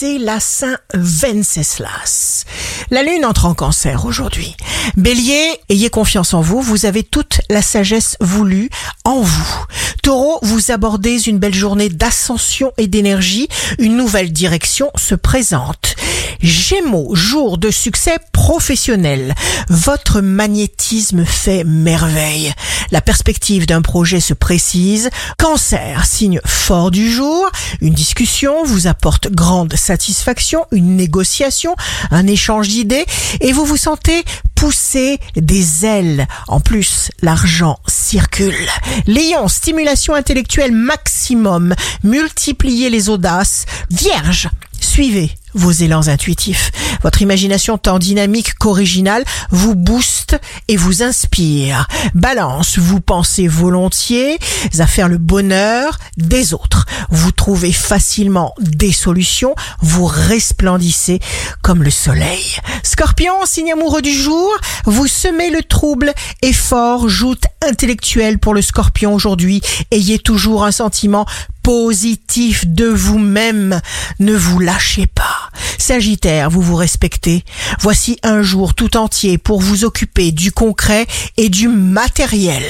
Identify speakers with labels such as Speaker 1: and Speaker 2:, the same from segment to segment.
Speaker 1: c'est la Saint Venceslas. La lune entre en cancer aujourd'hui. Bélier, ayez confiance en vous, vous avez toute la sagesse voulue en vous. Taureau, vous abordez une belle journée d'ascension et d'énergie, une nouvelle direction se présente. Gémeaux, jour de succès professionnel. Votre magnétisme fait merveille. La perspective d'un projet se précise. Cancer, signe fort du jour. Une discussion vous apporte grande satisfaction, une négociation, un échange d'idées et vous vous sentez pousser des ailes. En plus, l'argent circule. Lion, stimulation intellectuelle maximum. Multipliez les audaces. Vierge, suivez vos élans intuitifs. Votre imagination tant dynamique qu'originale vous booste et vous inspire. Balance, vous pensez volontiers à faire le bonheur des autres. Vous trouvez facilement des solutions, vous resplendissez comme le soleil. Scorpion, signe amoureux du jour, vous semez le trouble, effort, joute intellectuelle pour le scorpion aujourd'hui. Ayez toujours un sentiment positif de vous-même. Ne vous lâchez pas. Sagittaire, vous vous respectez. Voici un jour tout entier pour vous occuper du concret et du matériel.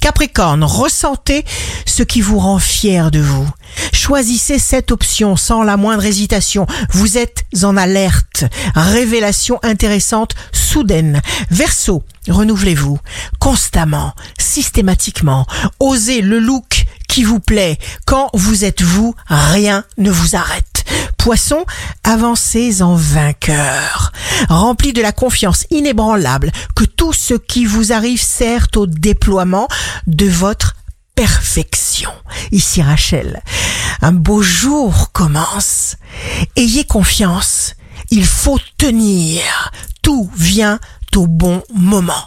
Speaker 1: Capricorne, ressentez ce qui vous rend fier de vous. Choisissez cette option sans la moindre hésitation. Vous êtes en alerte. Révélation intéressante, soudaine. Verseau, renouvelez-vous constamment, systématiquement. Osez le look vous plaît. Quand vous êtes vous, rien ne vous arrête. Poisson, avancez en vainqueur, rempli de la confiance inébranlable que tout ce qui vous arrive sert au déploiement de votre perfection. Ici Rachel, un beau jour commence. Ayez confiance, il faut tenir. Tout vient au bon moment.